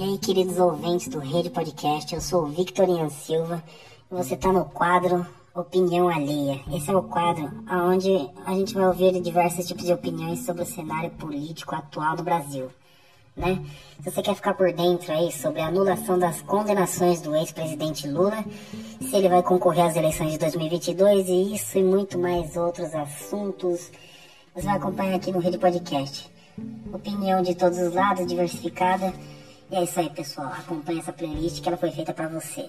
E aí, queridos ouvintes do Rede Podcast, eu sou o Victor Ian Silva e você está no quadro Opinião Alheia. Esse é o quadro onde a gente vai ouvir diversos tipos de opiniões sobre o cenário político atual do Brasil. Né? Se você quer ficar por dentro aí sobre a anulação das condenações do ex-presidente Lula, se ele vai concorrer às eleições de 2022 e isso e muito mais outros assuntos, você vai acompanhar aqui no Rede Podcast. Opinião de todos os lados, diversificada. E é isso aí, pessoal. Acompanhe essa playlist que ela foi feita para você.